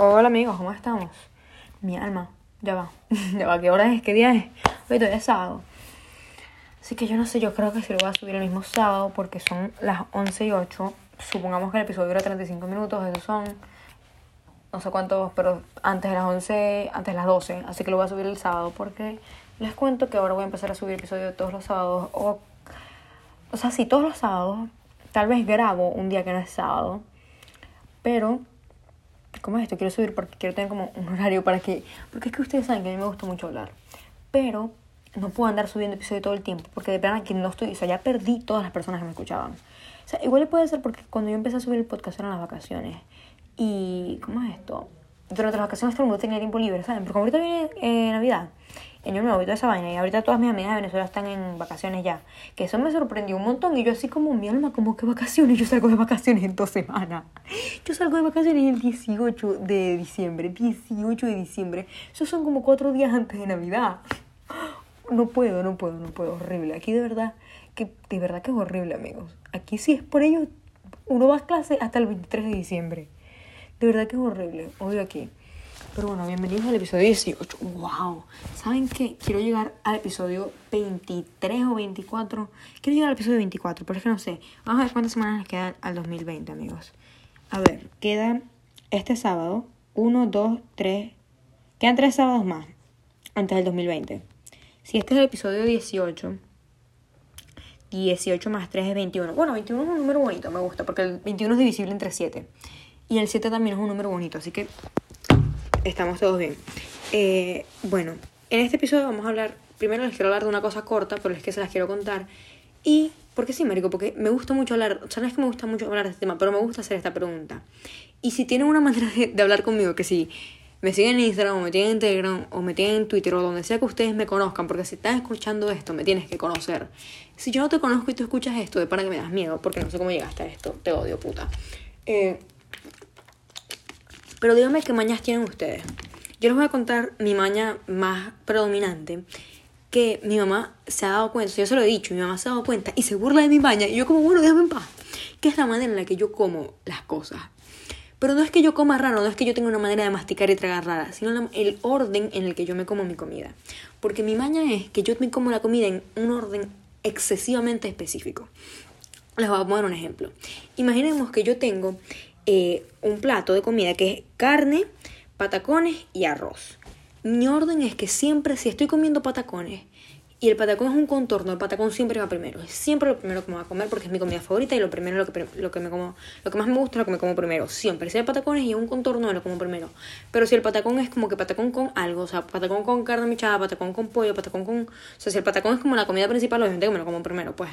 Hola amigos, ¿cómo estamos? Mi alma, ya va, ya va, ¿qué hora es? ¿Qué día es? Hoy todavía es sábado. Así que yo no sé, yo creo que si lo voy a subir el mismo sábado porque son las 11 y 8. Supongamos que el episodio dura 35 minutos, esos son no sé cuántos, pero antes de las 11, antes de las 12. Así que lo voy a subir el sábado porque les cuento que ahora voy a empezar a subir episodios todos los sábados. O, o sea, sí, todos los sábados. Tal vez grabo un día que no es sábado. Pero ¿Cómo es esto? Quiero subir porque quiero tener como un horario para que... Porque es que ustedes saben que a mí me gusta mucho hablar. Pero no puedo andar subiendo episodios todo el tiempo porque de verdad que no estoy... O sea, ya perdí todas las personas que me escuchaban. O sea, igual puede ser porque cuando yo empecé a subir el podcast eran las vacaciones. Y... ¿Cómo es esto? Durante las vacaciones todo el mundo tenía tiempo libre, ¿saben? Porque ahorita viene eh, Navidad Año Nuevo y toda esa vaina. Y ahorita todas mis amigas de Venezuela están en vacaciones ya. Que eso me sorprendió un montón. Y yo así como mi alma, como que vacaciones. Yo salgo de vacaciones en dos semanas. Yo salgo de vacaciones el 18 de diciembre. 18 de diciembre. Esos son como cuatro días antes de Navidad. No puedo, no puedo, no puedo. Horrible. Aquí de verdad, que de verdad que es horrible, amigos. Aquí sí es por ello. Uno va a clase hasta el 23 de diciembre. De verdad que es horrible. Odio aquí. Pero bueno, bienvenidos al episodio 18. ¡Wow! ¿Saben qué? Quiero llegar al episodio 23 o 24. Quiero llegar al episodio 24, pero es que no sé. Vamos a ver cuántas semanas les quedan al 2020, amigos. A ver, queda este sábado 1, 2, 3. Quedan 3 sábados más antes del 2020. Si este es el episodio 18, 18 más 3 es 21. Bueno, 21 es un número bonito, me gusta, porque el 21 es divisible entre 7. Y el 7 también es un número bonito, así que estamos todos bien. Eh, bueno, en este episodio vamos a hablar, primero les quiero hablar de una cosa corta, pero es que se las quiero contar. Y, porque sí, Marico, porque me gusta mucho hablar, o sea, que me gusta mucho hablar de este tema, pero me gusta hacer esta pregunta. Y si tienen una manera de, hablar conmigo, que si me siguen en Instagram o me tienen en Telegram o me tienen en Twitter o donde sea que ustedes me conozcan, porque si están escuchando esto, me tienes que conocer. Si yo no te conozco y tú escuchas esto, de para que me das miedo, porque no sé cómo llegaste a esto, te odio, puta. Eh, pero díganme qué mañas tienen ustedes. Yo les voy a contar mi maña más predominante que mi mamá se ha dado cuenta, yo se lo he dicho, mi mamá se ha dado cuenta y se burla de mi maña y yo como, bueno, déjame en paz. Que es la manera en la que yo como las cosas. Pero no es que yo coma raro, no es que yo tenga una manera de masticar y tragar rara, sino el orden en el que yo me como mi comida. Porque mi maña es que yo me como la comida en un orden excesivamente específico. Les voy a poner un ejemplo. Imaginemos que yo tengo eh, un plato de comida que es carne, patacones y arroz. Mi orden es que siempre, si estoy comiendo patacones y el patacón es un contorno, el patacón siempre va primero. Es siempre lo primero que me voy a comer porque es mi comida favorita y lo primero lo que, lo que me como, lo que más me gusta es lo que me como primero. Siempre. Si hay patacones y un contorno, lo como primero. Pero si el patacón es como que patacón con algo, o sea, patacón con carne mechada, patacón con pollo, patacón con. O sea, si el patacón es como la comida principal, obviamente que me lo como primero, pues.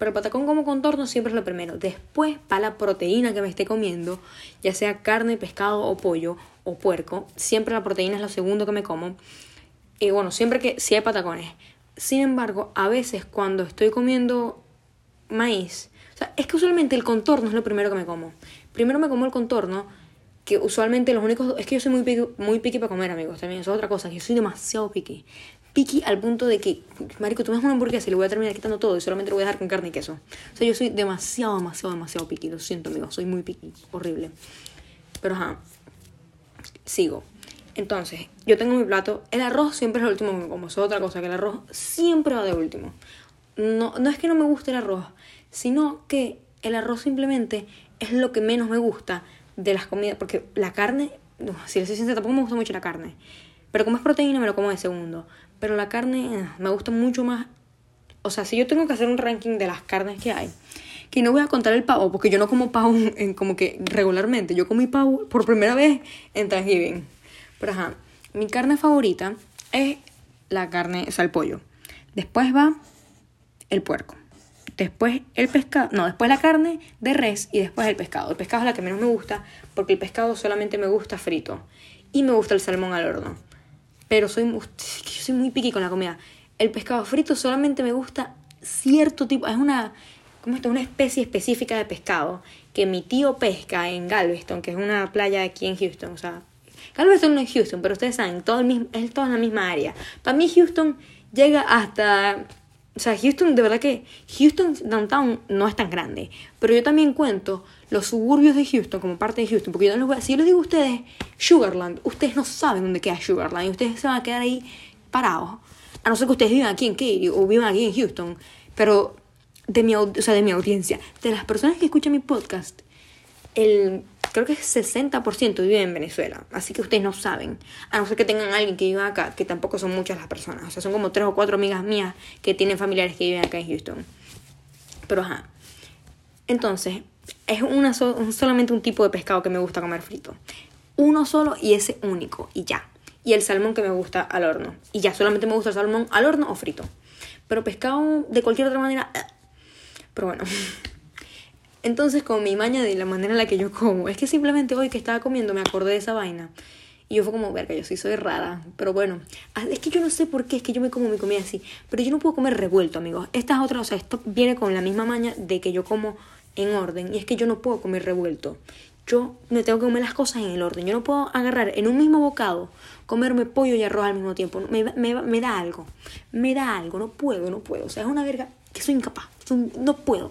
Pero el patacón como contorno siempre es lo primero. Después, para la proteína que me esté comiendo, ya sea carne, pescado o pollo o puerco, siempre la proteína es lo segundo que me como. Y bueno, siempre que si hay patacones. Sin embargo, a veces cuando estoy comiendo maíz, o sea, es que usualmente el contorno es lo primero que me como. Primero me como el contorno, que usualmente los únicos... Es que yo soy muy piqui, muy piqui para comer, amigos, también. Es otra cosa, que yo soy demasiado piqui piqui al punto de que, marico, tú me das una hamburguesa y le voy a terminar quitando todo y solamente lo voy a dejar con carne y queso. O sea, yo soy demasiado, demasiado, demasiado piqui. Lo siento, amigos, soy muy piqui. Horrible. Pero ajá, sigo. Entonces, yo tengo mi plato. El arroz siempre es el último como. Es otra cosa, que el arroz siempre va de último. No, no es que no me guste el arroz, sino que el arroz simplemente es lo que menos me gusta de las comidas. Porque la carne, si les soy sincera, tampoco me gusta mucho la carne. Pero como es proteína, me lo como de segundo. Pero la carne eh, me gusta mucho más. O sea, si yo tengo que hacer un ranking de las carnes que hay, que no voy a contar el pavo, porque yo no como pavo en, como que regularmente. Yo comí pavo por primera vez en Thanksgiving. Pero ajá, mi carne favorita es la carne, o sea, el pollo. Después va el puerco. Después el pescado, no, después la carne de res y después el pescado. El pescado es la que menos me gusta porque el pescado solamente me gusta frito y me gusta el salmón al horno pero soy, yo soy muy piqui con la comida. El pescado frito solamente me gusta cierto tipo, es una, ¿cómo está? Una especie específica de pescado que mi tío pesca en Galveston, que es una playa aquí en Houston, o sea, Galveston no es Houston, pero ustedes saben, todo el es toda la misma área. Para mí Houston llega hasta O sea, Houston, de verdad que Houston Downtown no es tan grande. Pero yo también cuento los suburbios de Houston como parte de Houston. Porque yo no les voy a, si yo les digo a ustedes Sugarland, ustedes no saben dónde queda Sugarland. Y ustedes se van a quedar ahí parados. A no ser que ustedes vivan aquí en Katy o vivan aquí en Houston. Pero de mi, o sea, de mi audiencia, de las personas que escuchan mi podcast, el creo que es 60% vive en Venezuela. Así que ustedes no saben. A no ser que tengan alguien que viva acá, que tampoco son muchas las personas. O sea, son como tres o cuatro amigas mías que tienen familiares que viven acá en Houston. Pero ajá. Entonces, es una solamente un tipo de pescado que me gusta comer frito. Uno solo y ese único. Y ya. Y el salmón que me gusta al horno. Y ya, solamente me gusta el salmón al horno o frito. Pero pescado de cualquier otra manera. Eh. Pero bueno. Entonces, con mi maña de la manera en la que yo como, es que simplemente hoy que estaba comiendo me acordé de esa vaina. Y yo fue como, verga, yo sí soy rara. Pero bueno, ah, es que yo no sé por qué, es que yo me como mi comida así. Pero yo no puedo comer revuelto, amigos. Esta es otra, o sea, esto viene con la misma maña de que yo como en orden. Y es que yo no puedo comer revuelto. Yo me tengo que comer las cosas en el orden. Yo no puedo agarrar en un mismo bocado, comerme pollo y arroz al mismo tiempo. Me, me, me da algo. Me da algo. No puedo, no puedo. O sea, es una verga que soy incapaz. No puedo.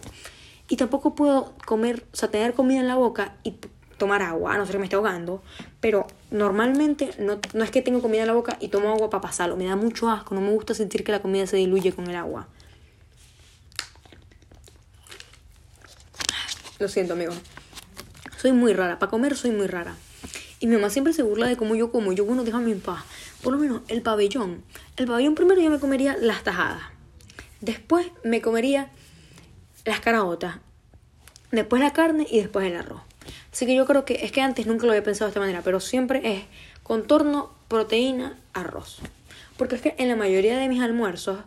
Y tampoco puedo comer, o sea, tener comida en la boca y tomar agua, a no ser que me esté ahogando. Pero normalmente no, no es que tengo comida en la boca y tomo agua para pasarlo. Me da mucho asco, no me gusta sentir que la comida se diluye con el agua. Lo siento, amigo. Soy muy rara. Para comer soy muy rara. Y mi mamá siempre se burla de cómo yo como. Yo, bueno, déjame en paz. Por lo menos el pabellón. El pabellón primero yo me comería las tajadas. Después me comería las caraotas, después la carne y después el arroz. Así que yo creo que es que antes nunca lo había pensado de esta manera, pero siempre es contorno, proteína, arroz. Porque es que en la mayoría de mis almuerzos,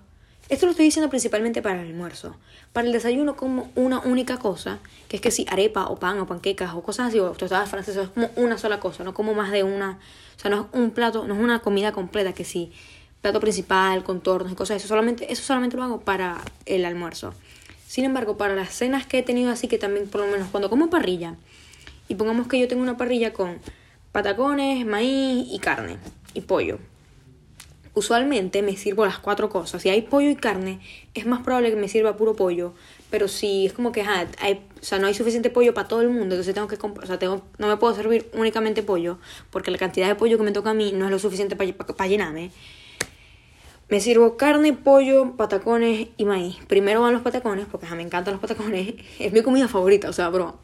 esto lo estoy diciendo principalmente para el almuerzo. Para el desayuno como una única cosa, que es que si arepa o pan o panquecas o cosas así, o tostadas francesas, es como una sola cosa, no como más de una, o sea, no es un plato, no es una comida completa que si plato principal, contornos y cosas, eso solamente, eso solamente lo hago para el almuerzo. Sin embargo, para las cenas que he tenido así, que también por lo menos cuando como parrilla, y pongamos que yo tengo una parrilla con patacones, maíz y carne y pollo. Usualmente me sirvo las cuatro cosas. Si hay pollo y carne, es más probable que me sirva puro pollo. Pero si es como que hay, o sea, no hay suficiente pollo para todo el mundo, entonces tengo que o sea, tengo, no me puedo servir únicamente pollo, porque la cantidad de pollo que me toca a mí no es lo suficiente para llenarme. Me sirvo carne, pollo, patacones y maíz. Primero van los patacones, porque me encantan los patacones. Es mi comida favorita, o sea, bro.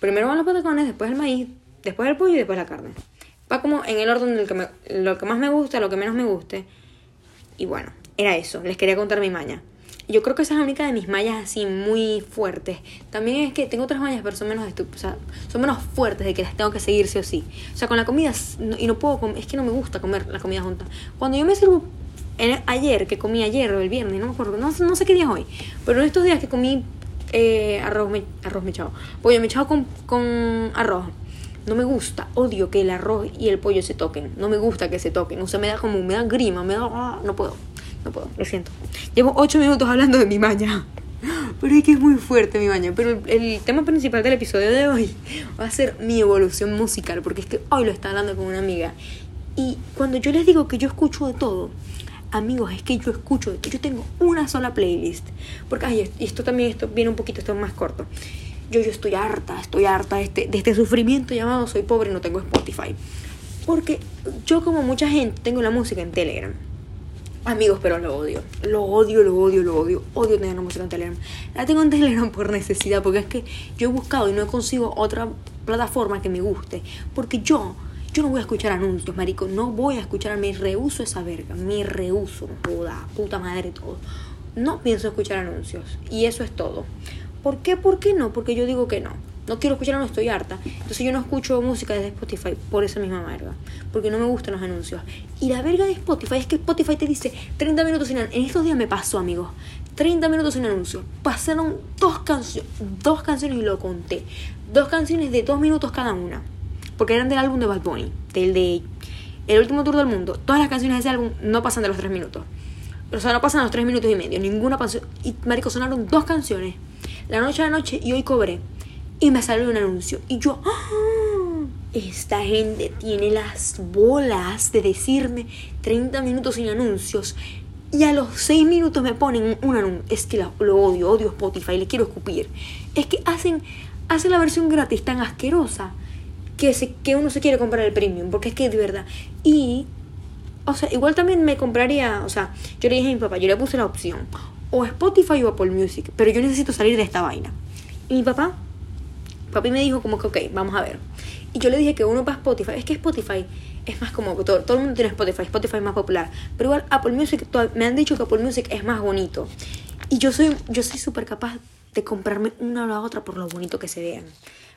Primero van los patacones, después el maíz, después el pollo y después la carne. Va como en el orden del que me, lo que más me gusta, lo que menos me guste. Y bueno, era eso. Les quería contar mi maña. Yo creo que esa es la única de mis mallas así muy fuertes. También es que tengo otras mallas, pero son menos o sea, son menos fuertes de que las tengo que seguir sí o sí. O sea, con la comida y no puedo es que no me gusta comer la comida junta. Cuando yo me sirvo ayer, que comí ayer o el viernes, no me acuerdo, no, no sé qué día es hoy, pero en estos días que comí eh, arroz, me, arroz mechado, pollo mechado con, con arroz, no me gusta, odio que el arroz y el pollo se toquen, no me gusta que se toquen, o sea, me da como, me da grima, me da, ah, no puedo, no puedo, lo siento. Llevo ocho minutos hablando de mi maña, pero es que es muy fuerte mi baña. Pero el, el, tema principal del episodio de hoy va a ser mi evolución musical, porque es que hoy lo está hablando con una amiga. Y cuando yo les digo que yo escucho de todo, amigos, es que yo escucho, yo tengo una sola playlist. Porque, ay, esto también esto viene un poquito, esto es más corto. Yo, yo estoy harta, estoy harta de este, de este sufrimiento llamado soy pobre y no tengo Spotify. Porque yo, como mucha gente, tengo la música en Telegram. Amigos, pero lo odio. Lo odio, lo odio, lo odio. Odio tener la música en Telegram. La tengo en Telegram por necesidad, porque es que yo he buscado y no consigo otra plataforma que me guste. Porque yo yo no voy a escuchar anuncios, marico. No voy a escuchar, me rehuso esa verga. Me rehuso, joda, puta madre, todo. No pienso escuchar anuncios. Y eso es todo. ¿Por qué? ¿Por qué no? Porque yo digo que no. No quiero escuchar, no estoy harta. Entonces yo no escucho música desde Spotify por esa misma verga. Porque no me gustan los anuncios. Y la verga de Spotify es que Spotify te dice 30 minutos sin anuncios. En estos días me pasó, amigos. 30 minutos sin anuncios. Pasaron dos, canciones dos canciones y lo conté. Dos canciones de dos minutos cada una porque eran del álbum de Bad Bunny, del de El último tour del mundo. Todas las canciones de ese álbum no pasan de los tres minutos. O sea, no pasan los tres minutos y medio. Ninguna canción. Y marico, sonaron dos canciones. La noche a la noche y hoy cobré. Y me salió un anuncio. Y yo, ¡Ah! esta gente tiene las bolas de decirme 30 minutos sin anuncios. Y a los seis minutos me ponen un anuncio. Es que lo odio, odio Spotify, le quiero escupir. Es que hacen, hacen la versión gratis tan asquerosa que, se, que uno se quiere comprar el premium. Porque es que de verdad. Y, o sea, igual también me compraría, o sea, yo le dije a mi papá, yo le puse la opción. O Spotify o Apple Music. Pero yo necesito salir de esta vaina. Y mi papá, papi me dijo como que, ok, vamos a ver. Y yo le dije que uno para Spotify. Es que Spotify es más como todo, todo el mundo tiene Spotify, Spotify es más popular. Pero igual Apple Music, me han dicho que Apple Music es más bonito. Y yo soy yo soy súper capaz de comprarme una o la otra por lo bonito que se vean.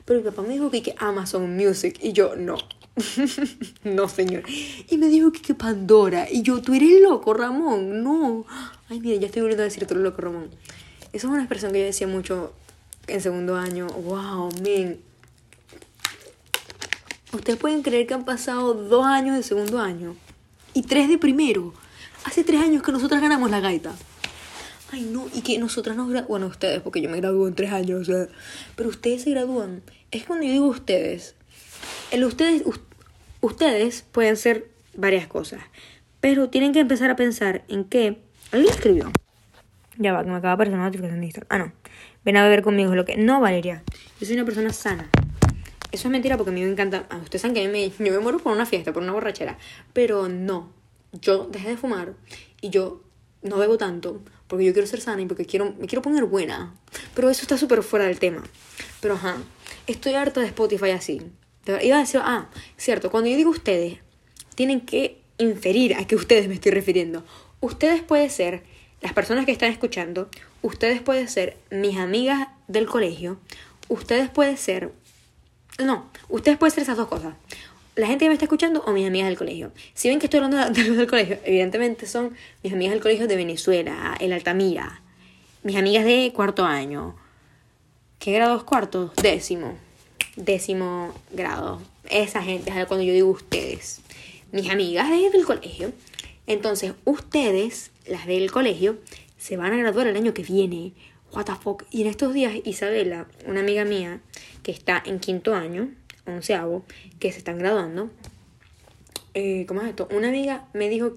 Pero mi papá me dijo que, que Amazon Music y yo no. no, señor. Y me dijo que, que Pandora. Y yo, tú eres loco, Ramón. No. Ay, mira, ya estoy volviendo a decir tú eres loco, Ramón. Esa es una expresión que yo decía mucho en segundo año. Wow, men. Ustedes pueden creer que han pasado dos años de segundo año y tres de primero. Hace tres años que nosotras ganamos la gaita. Ay, no, y que nosotras nos graduamos. Bueno, ustedes, porque yo me gradué en tres años, o sea. Pero ustedes se gradúan. Es cuando yo digo ustedes. El ustedes, ustedes pueden ser varias cosas. Pero tienen que empezar a pensar en que. ¿Alguien escribió? Ya va, que me acaba de aparecer una notificación de Instagram. Ah, no. Ven a beber conmigo, lo que. No, Valeria. Yo soy una persona sana. Eso es mentira porque a mí me encanta. Ah, ustedes saben que a mí me, yo me muero por una fiesta, por una borrachera. Pero no. Yo dejé de fumar y yo no bebo tanto porque yo quiero ser sana y porque quiero, me quiero poner buena. Pero eso está súper fuera del tema. Pero ajá, estoy harta de Spotify así. Iba a decir, ah, cierto, cuando yo digo ustedes, tienen que inferir a qué ustedes me estoy refiriendo. Ustedes pueden ser las personas que están escuchando, ustedes pueden ser mis amigas del colegio, ustedes pueden ser no, ustedes pueden ser esas dos cosas. La gente que me está escuchando o mis amigas del colegio. Si ven que estoy hablando de del colegio, evidentemente son mis amigas del colegio de Venezuela, el Altamira, mis amigas de cuarto año. ¿Qué grado es cuarto? Décimo. Décimo grado. Esa gente cuando yo digo ustedes. Mis amigas del colegio. Entonces, ustedes, las del colegio, se van a graduar el año que viene. What the fuck. Y en estos días, Isabela, una amiga mía, que está en quinto año, onceavo, que se están graduando. Eh, ¿Cómo es esto? Una amiga me dijo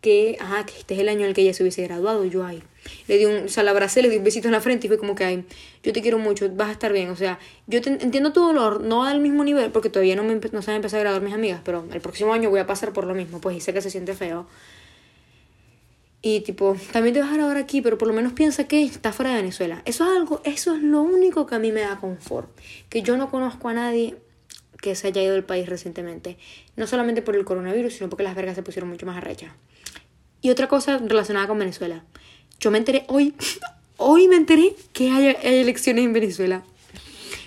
que, ajá, que este es el año en el que ella se hubiese graduado. Yo, ay, le di un, o sea, la abracé, le di un besito en la frente y fue como que, ay, yo te quiero mucho, vas a estar bien. O sea, yo entiendo tu dolor, no al mismo nivel, porque todavía no, me, no se han empezado a graduar mis amigas, pero el próximo año voy a pasar por lo mismo, pues y sé que se siente feo. Y tipo, también te vas a grabar aquí, pero por lo menos piensa que está fuera de Venezuela. Eso es algo, eso es lo único que a mí me da confort. Que yo no conozco a nadie que se haya ido del país recientemente. No solamente por el coronavirus, sino porque las vergas se pusieron mucho más arrechas. Y otra cosa relacionada con Venezuela. Yo me enteré hoy, hoy me enteré que hay, hay elecciones en Venezuela.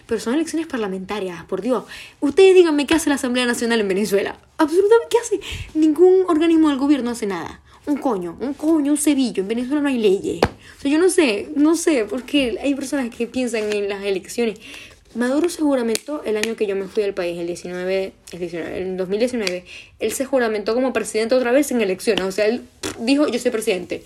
Pero son elecciones parlamentarias, por Dios. Ustedes díganme qué hace la Asamblea Nacional en Venezuela. Absolutamente, ¿qué hace? Ningún organismo del gobierno hace nada un coño, un coño, un cebillo. En Venezuela no hay leyes. O sea, yo no sé, no sé, porque hay personas que piensan en las elecciones. Maduro se juramentó el año que yo me fui del país, el 19, el 19, el 2019. Él se juramentó como presidente otra vez en elecciones. O sea, él dijo, yo soy presidente.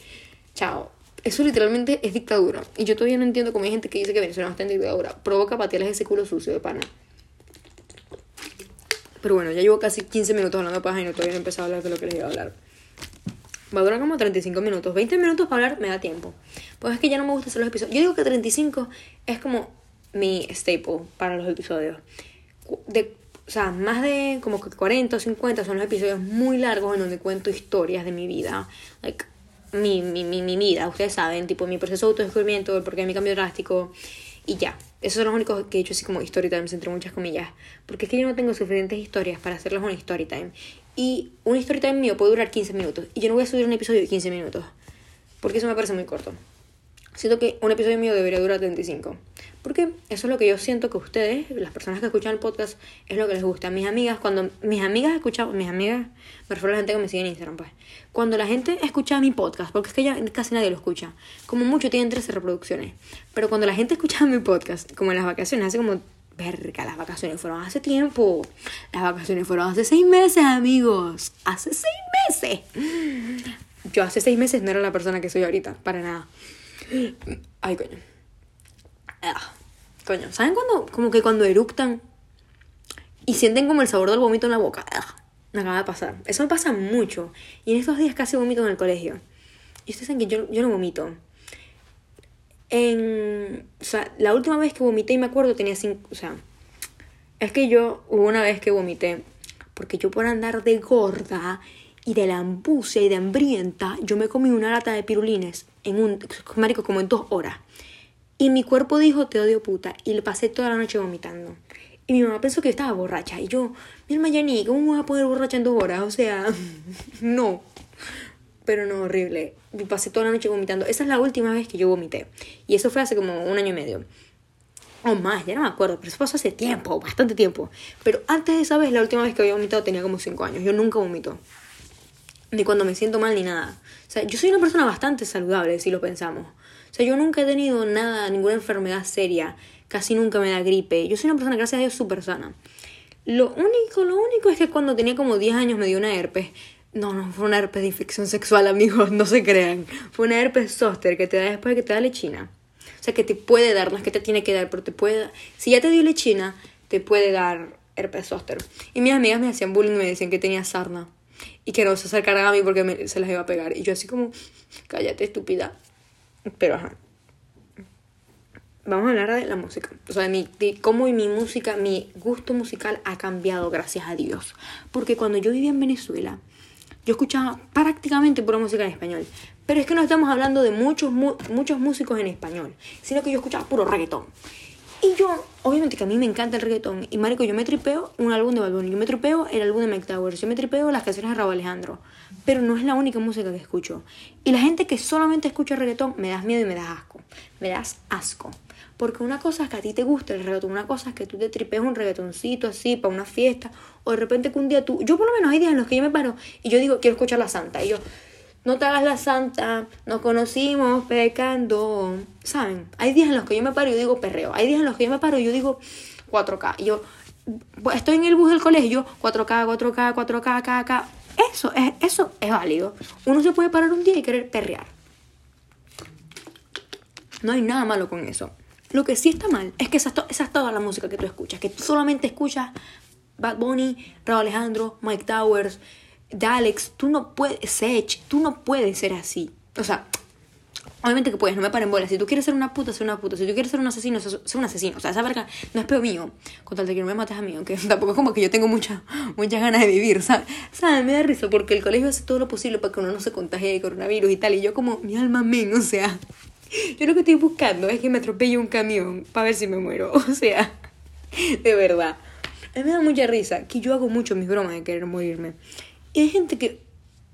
Chao. Eso literalmente es dictadura. Y yo todavía no entiendo cómo hay gente que dice que Venezuela no está en dictadura. Provoca patearles ese culo sucio de pana. Pero bueno, ya llevo casi 15 minutos hablando paja y no todavía no he empezado a hablar de lo que les iba a hablar. Va a durar como 35 minutos. 20 minutos para hablar me da tiempo. Pues es que ya no me gusta hacer los episodios. Yo digo que 35 es como mi staple para los episodios. De, o sea, más de como que 40 o 50 son los episodios muy largos en donde cuento historias de mi vida. Like, mi, mi, mi, mi vida, ustedes saben, tipo mi proceso de autodescubrimiento, el porqué de mi cambio drástico y ya. Esos son los únicos que he hecho así como story times entre muchas comillas. Porque es que yo no tengo suficientes historias para hacerles una story time. Y un story time mío puede durar 15 minutos. Y yo no voy a subir un episodio de 15 minutos. Porque eso me parece muy corto. Siento que un episodio mío debería durar 35. Porque eso es lo que yo siento que ustedes, las personas que escuchan el podcast, es lo que les gusta. Mis amigas, cuando mis amigas escuchan, mis amigas, me refiero a la gente que me sigue en Instagram, pues. Cuando la gente escucha mi podcast, porque es que ya casi nadie lo escucha, como mucho tienen 13 reproducciones. Pero cuando la gente escucha mi podcast, como en las vacaciones, hace como Verga, las vacaciones fueron hace tiempo. Las vacaciones fueron hace seis meses, amigos. Hace seis meses. Yo hace seis meses no era la persona que soy ahorita, para nada. Ay, coño. Ah, coño, ¿saben cuando, como que cuando eructan y sienten como el sabor del vómito en la boca? Ah, me acaba de pasar. Eso me pasa mucho. Y en estos días casi vomito en el colegio. y ustedes saben que yo, yo no vomito. En, o sea, la última vez que vomité, y me acuerdo, tenía cinco, o sea, es que yo hubo una vez que vomité, porque yo por andar de gorda y de lambucia y de hambrienta, yo me comí una lata de pirulines en un, marico, como en dos horas. Y mi cuerpo dijo, te odio puta, y le pasé toda la noche vomitando. Y mi mamá pensó que estaba borracha. Y yo, mi hermana Yani, ¿cómo voy a poner borracha en dos horas? O sea, no. Pero no, horrible. Y pasé toda la noche vomitando. Esa es la última vez que yo vomité. Y eso fue hace como un año y medio. O más, ya no me acuerdo, pero eso pasó hace tiempo, bastante tiempo. Pero antes de esa vez, la última vez que había vomitado tenía como cinco años. Yo nunca vomito. Ni cuando me siento mal ni nada. O sea, yo soy una persona bastante saludable, si lo pensamos. O sea, yo nunca he tenido nada, ninguna enfermedad seria. Casi nunca me da gripe. Yo soy una persona, gracias a Dios, súper sana. Lo único, lo único es que cuando tenía como 10 años me dio una herpes. No, no, fue una herpes de infección sexual, amigos, no se crean. Fue una herpes zóster que te da después de que te da lechina. O sea, que te puede dar, no es que te tiene que dar, pero te puede Si ya te dio lechina, te puede dar herpes zóster. Y mis amigas me hacían bullying y me decían que tenía sarna. Y que no se acercaran a mí porque se las iba a pegar. Y yo así como, cállate, estúpida. Pero ajá. Vamos a hablar de la música. O sea, mi, de cómo mi música, mi gusto musical ha cambiado, gracias a Dios. Porque cuando yo vivía en Venezuela, yo escuchaba prácticamente pura música en español. Pero es que no estamos hablando de muchos, muchos músicos en español, sino que yo escuchaba puro reggaetón. Y yo, obviamente que a mí me encanta el reggaetón. Y marico, yo me tripeo un álbum de Bad yo me tripeo el álbum de Mike Towers, yo me tripeo las canciones de Raúl Alejandro. Pero no es la única música que escucho. Y la gente que solamente escucha reggaetón me das miedo y me das asco. Me das asco. Porque una cosa es que a ti te guste el reggaetón, una cosa es que tú te tripees un reggaetoncito así para una fiesta, o de repente que un día tú, yo por lo menos hay días en los que yo me paro y yo digo, quiero escuchar la santa, y yo, no te hagas la santa, nos conocimos pecando, ¿saben? Hay días en los que yo me paro y yo digo perreo, hay días en los que yo me paro y yo digo 4K, y yo estoy en el bus del colegio, 4K, 4K, 4K, K, K, eso es, eso es válido. Uno se puede parar un día y querer perrear. No hay nada malo con eso. Lo que sí está mal es que esa, esa es toda la música que tú escuchas, que tú solamente escuchas Bad Bunny, Raúl Alejandro, Mike Towers, Dalex, tú no puedes, Sech, tú no puedes ser así. O sea, obviamente que puedes, no me paren bolas. Si tú quieres ser una puta, sé una puta. Si tú quieres ser un asesino, sé un asesino. O sea, esa verga no es peor mío, con tal de que no me mates a mí, aunque tampoco es como que yo tengo muchas muchas ganas de vivir, ¿sabes? ¿Sabes? Me da risa porque el colegio hace todo lo posible para que uno no se contagie de coronavirus y tal. Y yo como, mi alma men, o sea... Yo lo que estoy buscando es que me atropelle un camión para ver si me muero. O sea, de verdad. A mí me da mucha risa que yo hago mucho mis bromas de querer morirme. Y hay gente que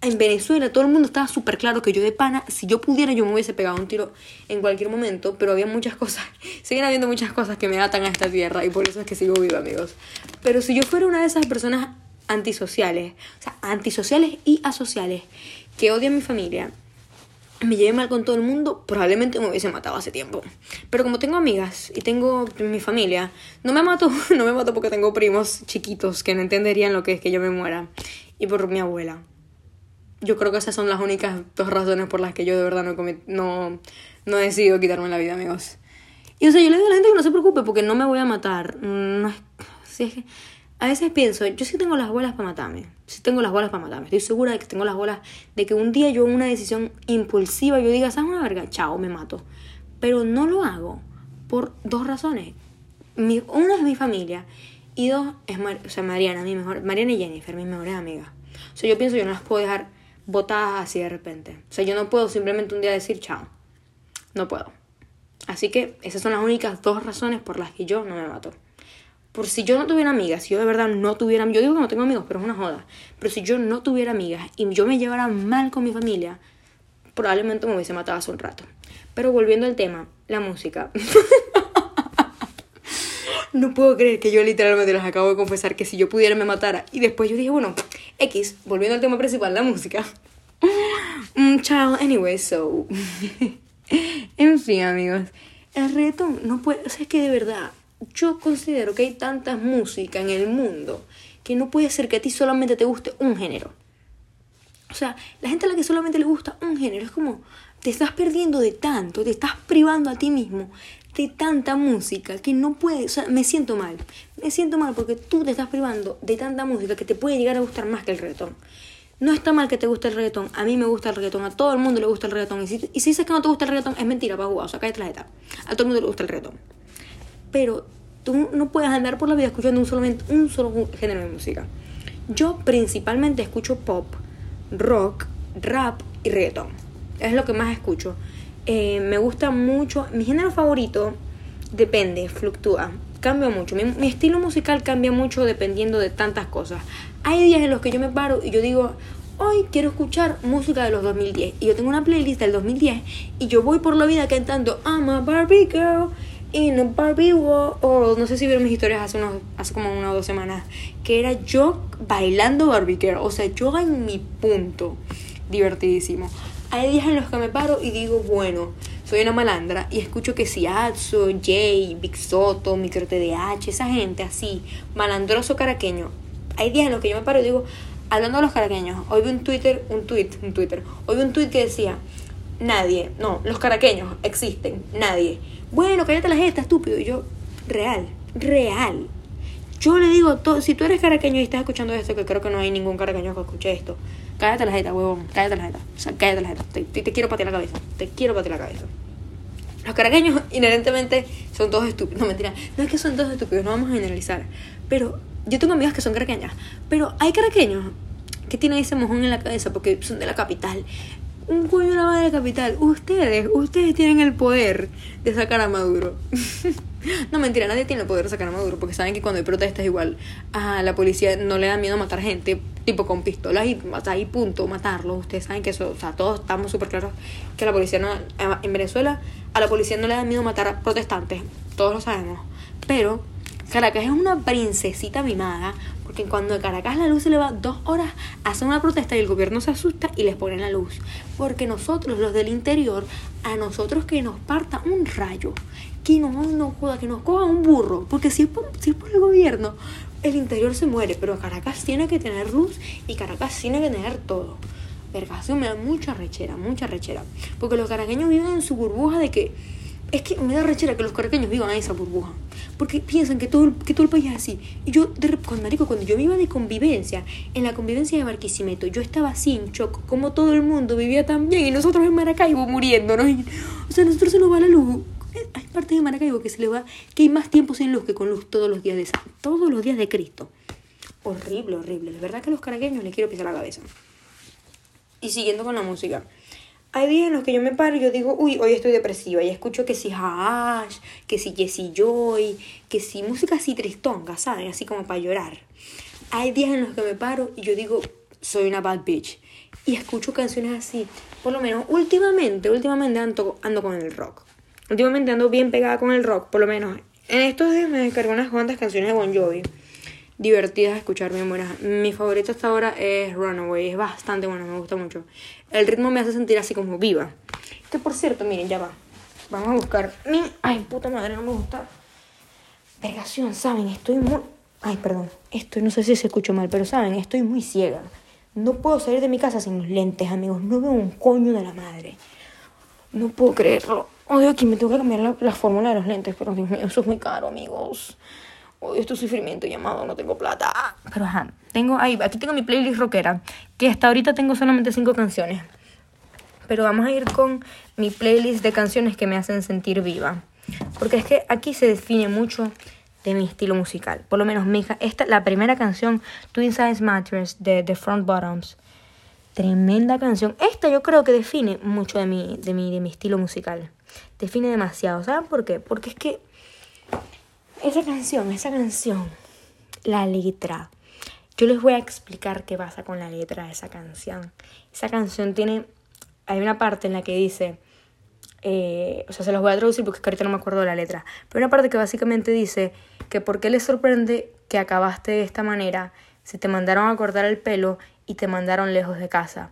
en Venezuela todo el mundo estaba súper claro que yo de pana, si yo pudiera yo me hubiese pegado un tiro en cualquier momento, pero había muchas cosas, siguen habiendo muchas cosas que me atan a esta tierra y por eso es que sigo vivo amigos. Pero si yo fuera una de esas personas antisociales, o sea, antisociales y asociales, que odian a mi familia, me llevé mal con todo el mundo, probablemente me hubiese matado hace tiempo. Pero como tengo amigas y tengo mi familia, no me mato, no me mato porque tengo primos chiquitos que no entenderían lo que es que yo me muera. Y por mi abuela. Yo creo que esas son las únicas dos razones por las que yo de verdad no, no, no he decidido quitarme la vida, amigos. Y o sea, yo le digo a la gente que no se preocupe porque no me voy a matar. No es, si es que, a veces pienso, yo sí tengo las bolas para matarme. Sí tengo las bolas para matarme. Estoy segura de que tengo las bolas de que un día yo una decisión impulsiva yo diga, ¿sabes una verga? Chao, me mato. Pero no lo hago por dos razones. Mi, una es mi familia y dos es o sea, Mariana, mi mejor, Mariana y Jennifer, mis mejores amigas. O sea, yo pienso, yo no las puedo dejar botadas así de repente. O sea, yo no puedo simplemente un día decir chao. No puedo. Así que esas son las únicas dos razones por las que yo no me mato por si yo no tuviera amigas, si yo de verdad no tuviera, yo digo que no tengo amigos, pero es una joda, pero si yo no tuviera amigas y yo me llevara mal con mi familia, probablemente me hubiese matado hace un rato. Pero volviendo al tema, la música. no puedo creer que yo literalmente les acabo de confesar que si yo pudiera me matara. Y después yo dije, bueno, X, volviendo al tema principal, la música. Mm, chao, anyway, so. en fin, amigos. El reto no puede, o sea, es que de verdad, yo considero que hay tanta música en el mundo que no puede ser que a ti solamente te guste un género. O sea, la gente a la que solamente le gusta un género es como te estás perdiendo de tanto, te estás privando a ti mismo de tanta música que no puede, o sea, me siento mal. Me siento mal porque tú te estás privando de tanta música que te puede llegar a gustar más que el reggaetón. No está mal que te guste el reggaetón. A mí me gusta el reggaetón. A todo el mundo le gusta el reggaetón. Y si, y si dices que no te gusta el reggaetón, es mentira, para jugar. O sea, cállate la jeta. A todo el mundo le gusta el reggaetón. Pero tú no puedes andar por la vida escuchando un solo, un solo género de música. Yo principalmente escucho pop, rock, rap y reggaetón. Es lo que más escucho. Eh, me gusta mucho. Mi género favorito depende, fluctúa, cambia mucho. Mi, mi, estilo musical cambia mucho dependiendo de tantas cosas. Hay días en los que yo me paro y yo digo, hoy quiero escuchar música de los 2010. Y yo tengo una playlist del 2010 y yo voy por la vida cantando I'm a Barbie Girl a Barbie World. No sé si vieron mis historias hace, unos, hace como una o dos semanas. Que era yo bailando Barbie Girl. O sea, yo en mi punto. Divertidísimo. Hay días en los que me paro y digo, bueno, soy una malandra y escucho que si Atso, Jay, Big Soto, Micro esa gente así, malandroso caraqueño. Hay días en los que yo me paro y digo, hablando de los caraqueños, hoy vi un Twitter, un tweet, un Twitter, hoy vi un tweet que decía, nadie, no, los caraqueños existen, nadie. Bueno, cállate la jeta, estúpido. Y yo, real, real. Yo le digo, todo, si tú eres caraqueño y estás escuchando esto, que creo que no hay ningún caraqueño que escuche esto, cállate la jeta, huevón, cállate la jeta. O sea, cállate la jeta. Te, te, te quiero patear la cabeza. Te quiero patear la cabeza. Los caraqueños inherentemente son todos estúpidos. No, mentira. No es que son todos estúpidos, no vamos a generalizar. Pero yo tengo amigas que son caraqueñas. Pero hay caraqueños que tienen ese mojón en la cabeza porque son de la capital. Un coño de la madre capital. Ustedes, ustedes tienen el poder de sacar a Maduro. no, mentira, nadie tiene el poder de sacar a Maduro porque saben que cuando hay protestas igual a la policía no le da miedo matar gente tipo con pistolas y ahí punto, matarlos. Ustedes saben que eso, o sea, todos estamos súper claros que la policía no, en Venezuela a la policía no le da miedo matar a protestantes, todos lo sabemos. Pero Caracas es una princesita mimada, porque cuando a Caracas la luz se le va dos horas, hacen una protesta y el gobierno se asusta y les ponen la luz. Porque nosotros, los del interior, a nosotros que nos parta un rayo, que no nos joda, que nos coja un burro, porque si es por, si es por el gobierno, el interior se muere, pero Caracas tiene que tener luz y Caracas tiene que tener todo. Vergación me da mucha rechera, mucha rechera. Porque los caraqueños viven en su burbuja de que. Es que me da rechera que los caraqueños vivan en esa burbuja. Porque piensan que todo, que todo el país es así. Y yo, de, cuando, marico, cuando yo me iba de convivencia, en la convivencia de Barquisimeto, yo estaba así en shock, como todo el mundo vivía tan bien y nosotros en Maracaibo muriéndonos. o sea, nosotros se nos va la luz. Hay partes de Maracaibo que se le va, que hay más tiempo sin luz que con luz todos los días de todos los días de Cristo. Horrible, horrible. De verdad que a los caraqueños les quiero pisar la cabeza. Y siguiendo con la música. Hay días en los que yo me paro y yo digo, uy, hoy estoy depresiva. Y escucho que si Hash, que si Jessie Joy, que si música así tristonga, ¿saben? Así como para llorar. Hay días en los que me paro y yo digo, soy una bad bitch. Y escucho canciones así. Por lo menos, últimamente, últimamente ando, ando con el rock. Últimamente ando bien pegada con el rock. Por lo menos, en estos días me descargo unas cuantas canciones de Bon Jovi divertidas de escuchar, bien buenas. Mi favorita hasta ahora es Runaway, es bastante buena, me gusta mucho. El ritmo me hace sentir así como viva. Que por cierto, miren, ya va. Vamos a buscar. Ay, puta madre, no me gusta. Vergación, ¿saben? Estoy muy... Ay, perdón. Estoy, no sé si se escuchó mal, pero ¿saben? Estoy muy ciega. No puedo salir de mi casa sin los lentes, amigos. No veo un coño de la madre. No puedo creerlo. Oye, aquí me tengo que cambiar la, la fórmula de los lentes, pero Dios mío, eso es muy caro, amigos odio este sufrimiento llamado no tengo plata. Pero ajá, tengo ahí, aquí tengo mi playlist rockera, que hasta ahorita tengo solamente cinco canciones. Pero vamos a ir con mi playlist de canciones que me hacen sentir viva. Porque es que aquí se define mucho de mi estilo musical. Por lo menos, mi hija, esta, la primera canción, Twin Size Matters, de The Front Bottoms. Tremenda canción. Esta yo creo que define mucho de mi, de mi, de mi estilo musical. Define demasiado. ¿Saben por qué? Porque es que esa canción, esa canción, la letra. Yo les voy a explicar qué pasa con la letra de esa canción. Esa canción tiene, hay una parte en la que dice, eh, o sea, se los voy a traducir porque ahorita no me acuerdo de la letra, pero una parte que básicamente dice que por qué les sorprende que acabaste de esta manera si te mandaron a cortar el pelo y te mandaron lejos de casa.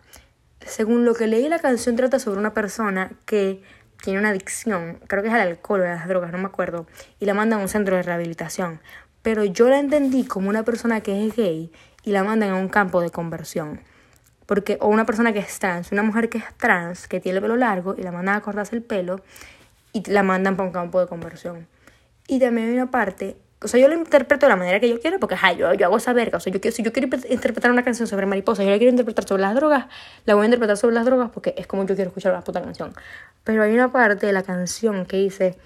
Según lo que leí, la canción trata sobre una persona que tiene una adicción, creo que es al alcohol o a las drogas, no me acuerdo, y la mandan a un centro de rehabilitación. Pero yo la entendí como una persona que es gay y la mandan a un campo de conversión. Porque, o una persona que es trans, una mujer que es trans, que tiene el pelo largo y la mandan a cortarse el pelo y la mandan para un campo de conversión. Y también hay una parte, o sea, yo lo interpreto de la manera que yo quiero, porque, ajá, yo, yo hago esa verga. O sea, yo quiero, si yo quiero interpretar una canción sobre mariposas, yo la quiero interpretar sobre las drogas, la voy a interpretar sobre las drogas porque es como yo quiero escuchar la puta canción. Pero hay una parte de la canción que dice,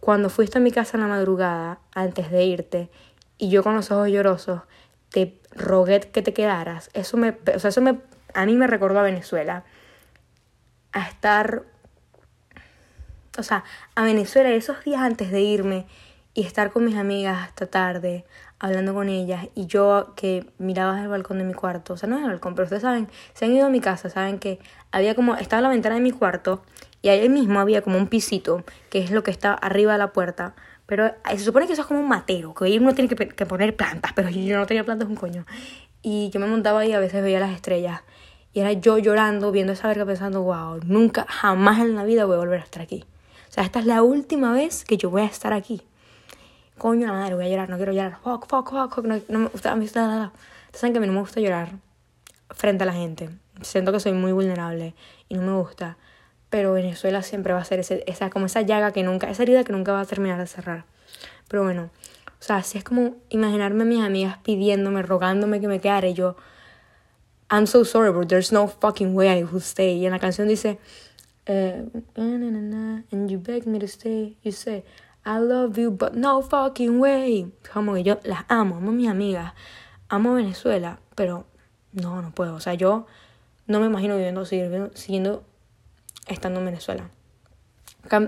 cuando fuiste a mi casa en la madrugada, antes de irte, y yo con los ojos llorosos, te rogué que te quedaras. Eso me, o sea, eso me, a mí me recordó a Venezuela. A estar, o sea, a Venezuela esos días antes de irme y estar con mis amigas hasta tarde, hablando con ellas, y yo que miraba desde el balcón de mi cuarto, o sea, no es el balcón, pero ustedes saben, se han ido a mi casa, saben que había como, estaba la ventana de mi cuarto, y ahí mismo había como un pisito, que es lo que está arriba de la puerta, pero se supone que eso es como un matero, que ahí uno tiene que, que poner plantas, pero yo no tenía plantas un coño. Y yo me montaba ahí y a veces veía las estrellas. Y era yo llorando, viendo esa verga, pensando, wow, nunca, jamás en la vida voy a volver a estar aquí. O sea, esta es la última vez que yo voy a estar aquí coño la madre, voy a llorar, no quiero llorar, fuck, fuck, fuck, no, no me gusta, saben que a mí no me gusta llorar frente a la gente. Siento que soy muy vulnerable y no me gusta. Pero Venezuela siempre va a ser ese, esa, como esa llaga que nunca, esa herida que nunca va a terminar de cerrar. Pero bueno, o sea, así es como imaginarme a mis amigas pidiéndome, rogándome que me quedara y yo, I'm so sorry, but there's no fucking way I will stay. Y en la canción dice, eh, and you beg me to stay, you say, I love you, but no fucking way. Como que yo las amo, amo a mis amigas, amo Venezuela, pero no, no puedo. O sea, yo no me imagino viviendo, siguiendo, siguiendo estando en Venezuela.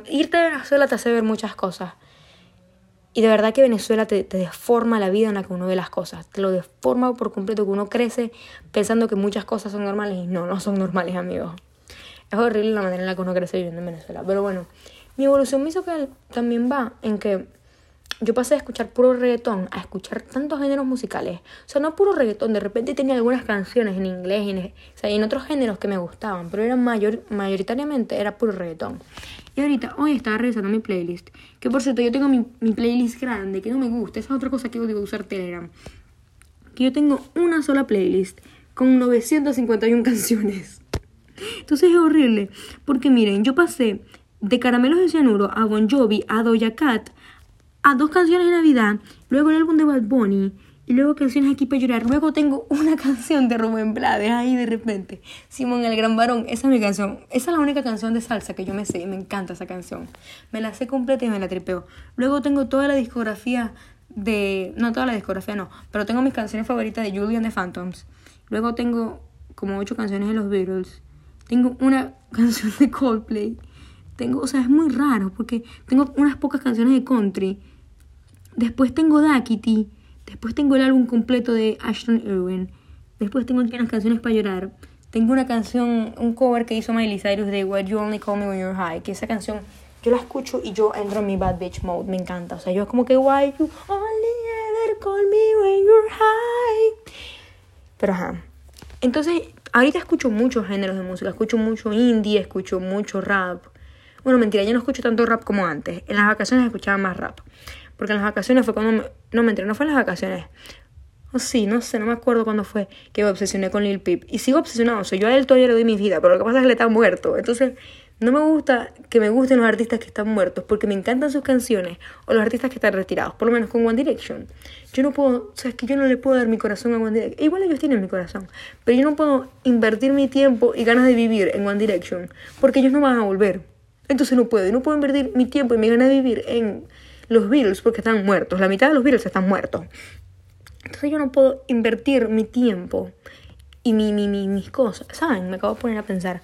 Irte a Venezuela te hace ver muchas cosas. Y de verdad que Venezuela te, te, deforma la vida en la que uno ve las cosas. Te lo deforma por completo, que uno crece pensando que muchas cosas son normales y no, no son normales, amigos. Es horrible la manera en la que uno crece viviendo en Venezuela. Pero bueno, mi evolución musical también va en que yo pasé a escuchar puro reggaetón a escuchar tantos géneros musicales. O sea, no puro reggaetón, de repente tenía algunas canciones en inglés, sea, en otros géneros que me gustaban, pero eran mayor, mayoritariamente era puro reggaetón. Y ahorita, hoy estaba revisando mi playlist, que por cierto yo tengo mi, playlist grande, que no me gusta, esa es otra cosa que digo de usar Telegram. Que yo tengo una sola playlist con 951 canciones. Entonces es horrible, porque miren, yo pasé de Caramelos de Cianuro a Bon Jovi, a Doja Cat, a dos canciones de Navidad, luego el álbum de Bad Bunny, y luego canciones aquí para llorar. Luego tengo una canción de Rubén Blades ahí de repente. Simón el Gran Varón, esa es mi canción. Esa es la única canción de salsa que yo me sé y me encanta esa canción. Me la sé completa y me la tripeo. Luego tengo toda la discografía de... No toda la discografía, no. Pero tengo mis canciones favoritas de Julian the Phantoms. Luego tengo como ocho canciones de los Beatles. Tengo una canción de Coldplay. Tengo, o sea, es muy raro porque tengo unas pocas canciones de country. Después tengo Daquiti. Después tengo el álbum completo de Ashton Irwin. Después tengo unas canciones para llorar. Tengo una canción, un cover que hizo Miley Cyrus de Why You Only Call Me When You're High. Que esa canción yo la escucho y yo entro en mi bad bitch mode. Me encanta. O sea, yo es como que Why You Only Ever Call Me When You're High. Pero ajá. Entonces, ahorita escucho muchos géneros de música. Escucho mucho indie, escucho mucho rap bueno, mentira, yo no escucho tanto rap como antes. En las vacaciones escuchaba más rap. Porque en las vacaciones fue cuando... Me... No, mentira, no fue en las vacaciones. O sí, no sé, no me acuerdo cuándo fue que me obsesioné con Lil Peep. Y sigo obsesionado. O sea, yo a él todavía le doy mi vida, pero lo que pasa es que él está muerto. Entonces, no me gusta que me gusten los artistas que están muertos porque me encantan sus canciones o los artistas que están retirados, por lo menos con One Direction. Yo no puedo, o sea, es que yo no le puedo dar mi corazón a One Direction. Igual ellos tienen mi corazón, pero yo no puedo invertir mi tiempo y ganas de vivir en One Direction porque ellos no van a volver. Entonces no puedo, no puedo invertir mi tiempo y mi ganas de vivir en los Beatles porque están muertos. La mitad de los Beatles están muertos. Entonces yo no puedo invertir mi tiempo y mi, mi, mis cosas. ¿Saben? Me acabo de poner a pensar.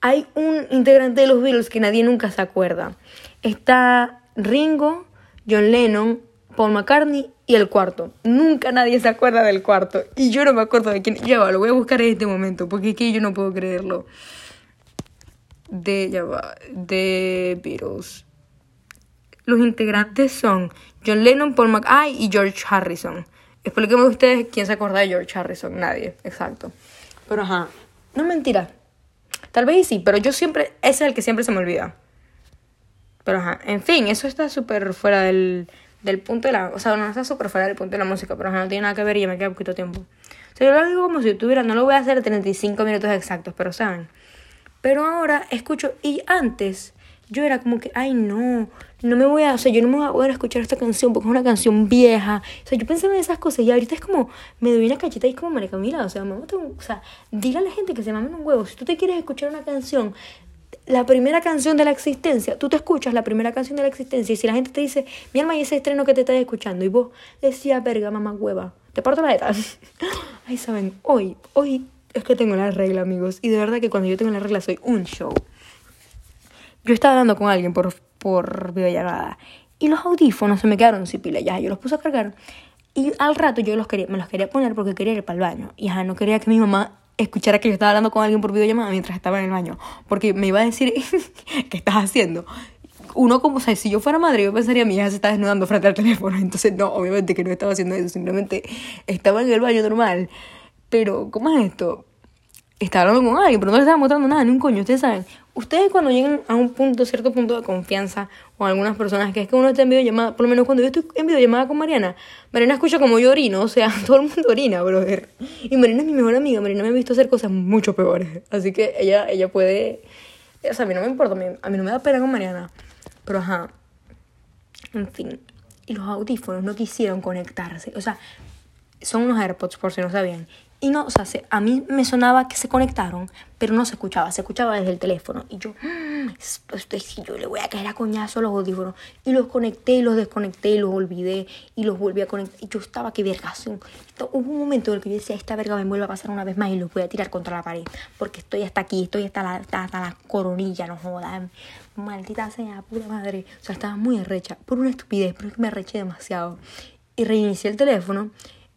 Hay un integrante de los Beatles que nadie nunca se acuerda. Está Ringo, John Lennon, Paul McCartney y el cuarto. Nunca nadie se acuerda del cuarto. Y yo no me acuerdo de quién. Ya lo voy a buscar en este momento porque es que yo no puedo creerlo de, ya de Beatles. Los integrantes son John Lennon, Paul McCartney y George Harrison. Explíquenme ustedes quién se acuerda de George Harrison. Nadie, exacto. Pero ajá, no mentira. Tal vez sí, pero yo siempre, ese es el que siempre se me olvida. Pero ajá, en fin, eso está súper fuera del, del punto de la... O sea, no está súper fuera del punto de la música, pero ajá, no tiene nada que ver y ya me queda poquito tiempo. O sea, yo lo digo como si tuviera, no lo voy a hacer 35 minutos exactos, pero saben. Pero ahora escucho, y antes yo era como que, ay, no, no me voy a, o sea, yo no me voy a poder escuchar esta canción porque es una canción vieja. O sea, yo pensaba en esas cosas y ahorita es como, me doy una cacheta y es como, María Camila, o sea, me o sea, dile a la gente que se mamen un huevo. Si tú te quieres escuchar una canción, la primera canción de la existencia, tú te escuchas la primera canción de la existencia y si la gente te dice, mi alma y ese estreno que te estás escuchando y vos decías, verga, mamá hueva, te parto la edad. ay, saben, hoy, hoy es que tengo la regla, amigos, y de verdad que cuando yo tengo la regla soy un show. Yo estaba hablando con alguien por por videollamada. Y los audífonos se me quedaron sin pila, ya yo los puse a cargar. Y al rato yo los quería, me los quería poner porque quería ir para el baño. Y ya no quería que mi mamá escuchara que yo estaba hablando con alguien por videollamada mientras estaba en el baño. Porque me iba a decir, ¿qué estás haciendo? Uno como, o sea, si yo fuera madre, yo pensaría, mi hija se está desnudando frente al teléfono. Entonces, no, obviamente que no estaba haciendo eso, simplemente estaba en el baño normal. Pero, ¿cómo es esto? Estaba hablando con alguien, pero no le estaba mostrando nada, ni un coño. Ustedes saben, ustedes cuando llegan a un punto, cierto punto de confianza, o algunas personas que es que uno está en videollamada, por lo menos cuando yo estoy en videollamada con Mariana, Mariana escucha como yo orino, o sea, todo el mundo orina, brother. Y Mariana es mi mejor amiga, Mariana me ha visto hacer cosas mucho peores. Así que ella, ella puede. O sea, a mí no me importa, a mí, a mí no me da pena con Mariana. Pero ajá. En fin. Y los audífonos no quisieron conectarse. O sea, son unos AirPods, por si no sabían. Y no, o sea, a mí me sonaba que se conectaron, pero no se escuchaba, se escuchaba desde el teléfono. Y yo, mmm, esto es yo le voy a caer a coñazo a los audífonos. Y los conecté y los desconecté y los olvidé y los volví a conectar. Y yo estaba, que vergación. Hubo un momento en el que yo decía, esta verga me vuelve a pasar una vez más y los voy a tirar contra la pared. Porque estoy hasta aquí, estoy hasta la, hasta, la coronilla, no jodan. Maldita sea, pura madre. O sea, estaba muy arrecha por una estupidez, pero me arreché demasiado. Y reinicié el teléfono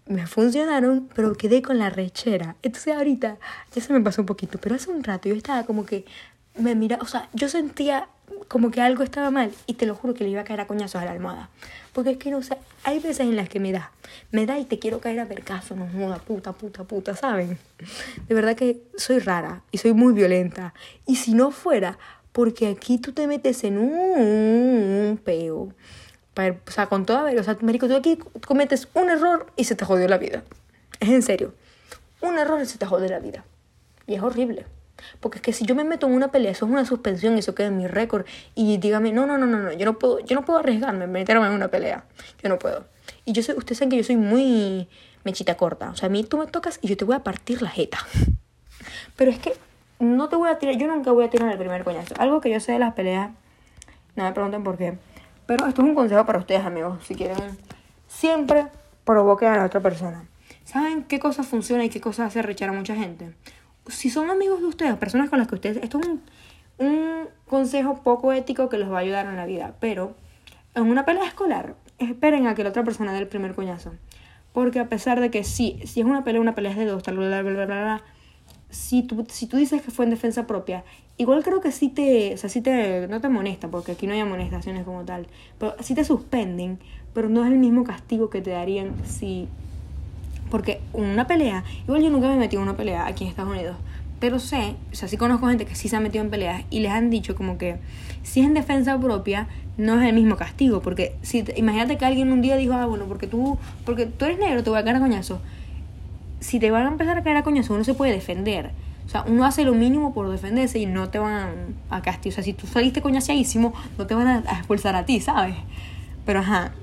me funcionaron, pero quedé con la rechera. Entonces ahorita ya se me pasó un poquito, pero hace un rato yo estaba como que me mira, o sea, yo sentía como que algo estaba mal y te lo juro que le iba a caer a coñazos a la almohada. Porque es que no sé, hay veces en las que me da, me da y te quiero caer a ver caso, no joda, puta, puta, puta, ¿saben? De verdad que soy rara y soy muy violenta. Y si no fuera, porque aquí tú te metes en un peo o sea, con toda o sea, marico, tú aquí cometes un error y se te jodió la vida. Es en serio. Un error y se te jode la vida. Y es horrible. Porque es que si yo me meto en una pelea, eso es una suspensión eso queda en mi récord. Y dígame, no, no, no, no, no, yo no puedo, yo no puedo arriesgarme, meterme en una pelea. Yo no puedo. Y yo sé, ustedes saben que yo soy muy mechita corta. O sea, a mí tú me tocas y yo te voy a partir la jeta. Pero es que no te voy a tirar, yo nunca voy a tirar el primer coñazo. Algo que yo sé de las peleas, no me pregunten por qué. Pero esto es un consejo para ustedes, amigos. Si quieren, siempre provoquen a la otra persona. ¿Saben qué cosa funciona y qué cosa hace rechar a mucha gente? Si son amigos de ustedes, personas con las que ustedes... Esto es un, un consejo poco ético que les va a ayudar en la vida. Pero en una pelea escolar, esperen a que la otra persona dé el primer coñazo. Porque a pesar de que sí, si es una pelea, una pelea es de dos, tal, bla, bla, bla, bla, bla, si tú, si tú dices que fue en defensa propia Igual creo que sí te, o sea, sí te, no te amonesta, porque aquí no hay amonestaciones como tal, pero sí te suspenden, pero no es el mismo castigo que te darían si, porque una pelea, igual yo nunca me metido en una pelea aquí en Estados Unidos, pero sé, o sea, sí conozco gente que sí se ha metido en peleas y les han dicho como que si es en defensa propia, no es el mismo castigo, porque si imagínate que alguien un día dijo, ah, bueno, porque tú, porque tú eres negro, te voy a caer coñazo. Si te van a empezar a caer a coñazo, uno se puede defender. O sea, uno hace lo mínimo por defenderse y no te van a castigar. O sea, si tú saliste coñaseísimo, no te van a, expulsar a ti, ¿sabes? Pero ajá,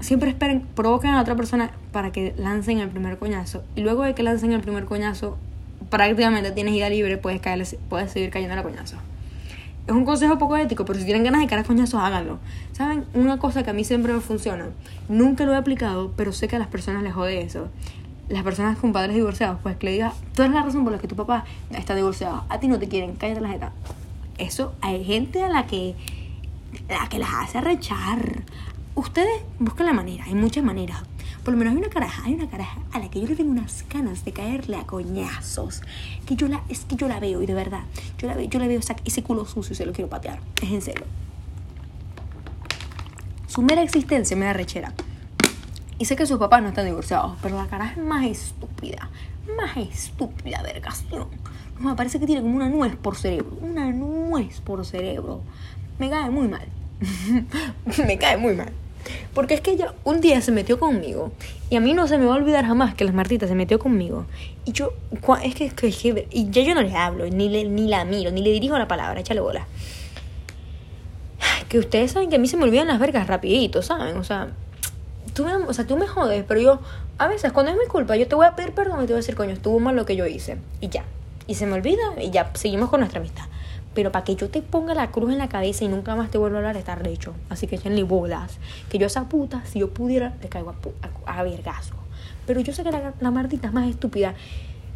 siempre esperen, provoquen a otra persona para que lancen el primer coñazo. Y luego de que lancen el primer coñazo, prácticamente tienes ida libre, puedes, caer, puedes seguir cayendo a la coñazo. Es un consejo poco ético, pero si tienen ganas de caer a coñazos, háganlo. ¿Saben? Una cosa que a mí siempre me funciona, nunca lo he aplicado, pero sé que a las personas les jode eso las personas con padres divorciados, pues que le digas, tú eres la razón por la que tu papá está divorciado, a ti no te quieren, cállate la jeta. Eso hay gente a la que, la que las hace rechar. Ustedes buscan la manera, hay muchas maneras. Por lo menos hay una caraja, hay una caraja a la que yo le tengo unas ganas de caerle a coñazos. Que yo la, es que yo la veo y de verdad, yo la veo, yo le veo ese culo sucio y se lo quiero patear. Es en serio. Su mera existencia me da rechera. Y sé que sus papás no están divorciados, pero la cara es más estúpida. Más estúpida, vergación. No, me parece que tiene como una nuez por cerebro. Una nuez por cerebro. Me cae muy mal. me cae muy mal. Porque es que ella un día se metió conmigo. Y a mí no se me va a olvidar jamás que las Martitas se metió conmigo. Y yo, es que, es que y ya yo no le hablo, ni, le, ni la miro, ni le dirijo la palabra, échale bola. que ustedes saben que a mí se me olvidan las vergas rapidito, ¿saben? O sea, tú me, o sea, tú me jodes, pero yo, a veces, cuando es mi culpa, yo te voy a pedir perdón y te voy a decir, coño, estuvo mal lo que yo hice. Y ya. Y se me olvida y ya, seguimos con nuestra amistad. Pero para que yo te ponga la cruz en la cabeza y nunca más te vuelva a hablar, está recho. Así que echenle bolas. Que yo a esa puta, si yo pudiera, le caigo a, a, vergazo. Pero yo sé que la, la maldita es más estúpida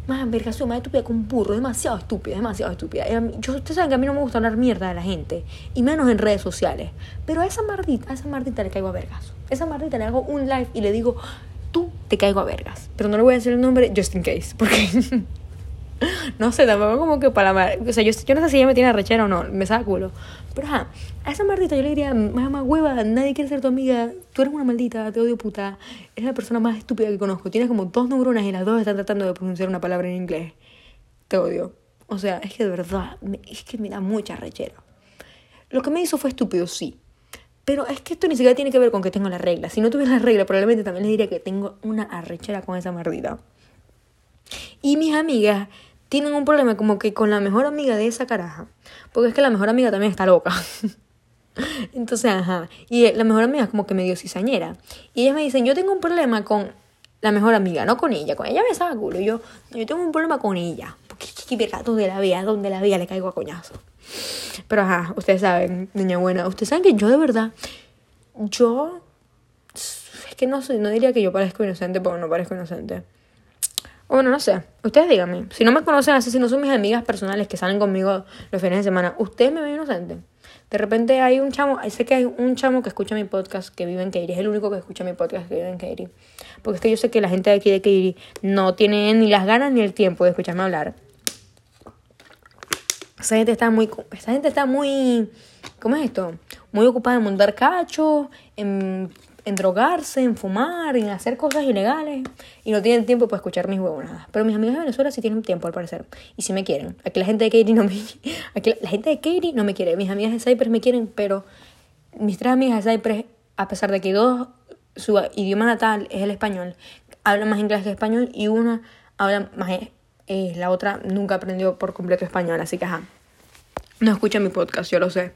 más vergazo, más estúpida con un burro, demasiado estúpida, demasiado estúpida. Yo, ustedes saben que a mí no me gusta hablar mierda de la gente, y menos en redes sociales. Pero a esa mardita, a esa mardita le caigo a vergazo. A esa mardita le hago un live y le digo, tú te caigo a vergas. Pero no le voy a decir el nombre just in case, porque no sé, tampoco como que para la O sea, yo, yo no sé si ella me tiene rechera o no, me saca culo. Pero ajá, a esa maldita yo le diría, mamá hueva, nadie quiere ser tu amiga, tú eres una maldita, te odio puta, eres la persona más estúpida que conozco, tienes como dos neuronas y las dos están tratando de pronunciar una palabra en inglés. Te odio. O sea, es que de verdad, es que me da mucha rechera. Lo que me hizo fue estúpido, sí. Pero es que esto ni siquiera tiene que ver con que tengo la regla. Si no tuviera la regla, probablemente también les diría que tengo una arrechera con esa mardita. Y mis amigas tienen un problema como que con la mejor amiga de esa caraja. Porque es que la mejor amiga también está loca. Entonces, ajá. Y la mejor amiga es como que medio cizañera. Y ellas me dicen, yo tengo un problema con la mejor amiga, no con ella. Con ella me saca culo. Yo, yo tengo un problema con ella. Porque que donde la vea, donde la vea le caigo a coñazo. Pero ajá, ustedes saben, niña buena. Ustedes saben que yo de verdad, yo... Es que no no diría que yo parezco inocente porque no parezco inocente. Bueno, no sé. Ustedes díganme. Si no me conocen así, si no son mis amigas personales que salen conmigo los fines de semana, ¿ustedes me ven inocente? De repente hay un chamo, sé que hay un chamo que escucha mi podcast que vive en Katy. Es el único que escucha mi podcast que vive en Katy. Porque es que yo sé que la gente de aquí de Katy no tiene ni las ganas ni el tiempo de escucharme hablar. Esa gente está muy. Esa gente está muy. ¿Cómo es esto? Muy ocupada en montar cacho, en en drogarse, en fumar, en hacer cosas ilegales y no tienen tiempo para escuchar mis huevonadas. Pero mis amigas de Venezuela sí tienen tiempo al parecer y sí me quieren. Aquí la gente de Katie no me aquí la gente de Katie no me quiere. Mis amigas de Cypress me quieren, pero mis tres amigas de Cypress, a pesar de que dos su idioma natal es el español, hablan más inglés que español y una habla más eh, la otra nunca aprendió por completo español, así que ajá. No escucha mi podcast, yo lo sé.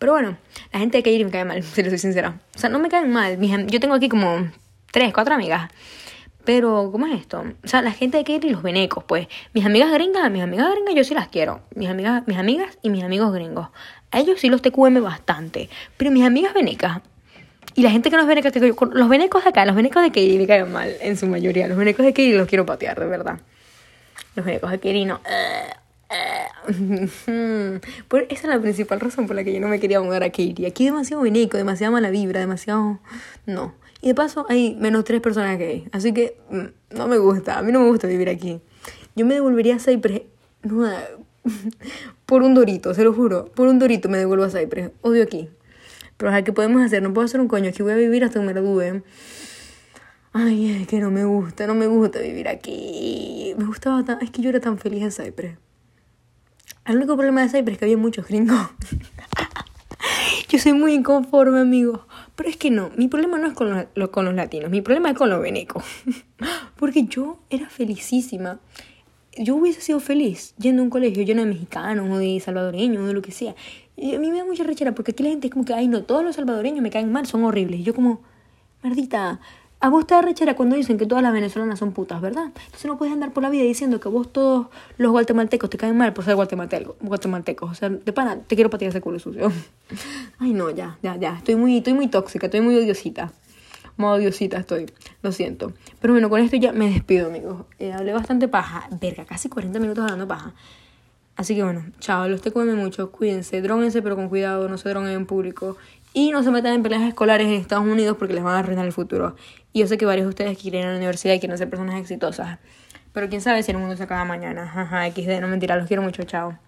Pero bueno, la gente de Kairi me cae mal, si les soy sincera. O sea, no me caen mal. Yo tengo aquí como tres, cuatro amigas. Pero, ¿cómo es esto? O sea, la gente de Kairi y los venecos, pues. Mis amigas gringas, mis amigas gringas yo sí las quiero. Mis amigas, mis amigas y mis amigos gringos. A ellos sí los TQM bastante. Pero mis amigas venecas, y la gente que no es veneca, los venecos de acá, los venecos de Kairi me caen mal, en su mayoría. Los venecos de Kairi los quiero patear, de verdad. Los venecos de Kairi no. Esa es la principal razón por la que yo no me quería mudar a Katie. Aquí demasiado veneco, demasiada mala vibra, demasiado... No. Y de paso hay menos tres personas que hay. Así que mm, no me gusta. A mí no me gusta vivir aquí. Yo me devolvería a Cypress... por un dorito, se lo juro. Por un dorito me devuelvo a Cypress. Odio aquí. Pero ¿qué podemos hacer? No puedo hacer un coño. Aquí voy a vivir hasta que me gradúe. Ay, es que no me gusta, no me gusta vivir aquí. Me gustaba tan... Es que yo era tan feliz en Cypress. El único problema de Cypress es que había muchos gringos. Yo soy muy inconforme, amigo. Pero es que no, mi problema no es con los, con los latinos, mi problema es con los venecos. Porque yo era felicísima. Yo hubiese sido feliz yendo a un colegio lleno de mexicanos o de salvadoreños o de lo que sea. Y a mí me da mucha rechera porque aquí la gente es como que, ay, no, todos los salvadoreños me caen mal, son horribles. Y yo como, maldita, a vos te da rechera cuando dicen que todas las venezolanas son putas, ¿verdad? Entonces no puedes andar por la vida diciendo que vos todos los guatemaltecos te caen mal por ser guatemalteco, guatemaltecos. O sea, de pana, te quiero patear ese culo sucio. Ay, no, ya, ya, ya. Estoy muy, estoy muy tóxica, estoy muy odiosita. Modo odiosita estoy. Lo siento. Pero bueno, con esto ya me despido, amigos. Eh, hablé bastante paja. Verga, casi 40 minutos hablando paja. Así que bueno, chao, los te comen mucho, cuídense, dróguense pero con cuidado, no se droguen en público y no se metan en peleas escolares en Estados Unidos porque les van a arruinar el futuro. Y yo sé que varios de ustedes quieren ir a la universidad y quieren ser personas exitosas. Pero quién sabe si el mundo se acaba mañana. Ajá, XD, no mentira, los quiero mucho, chao.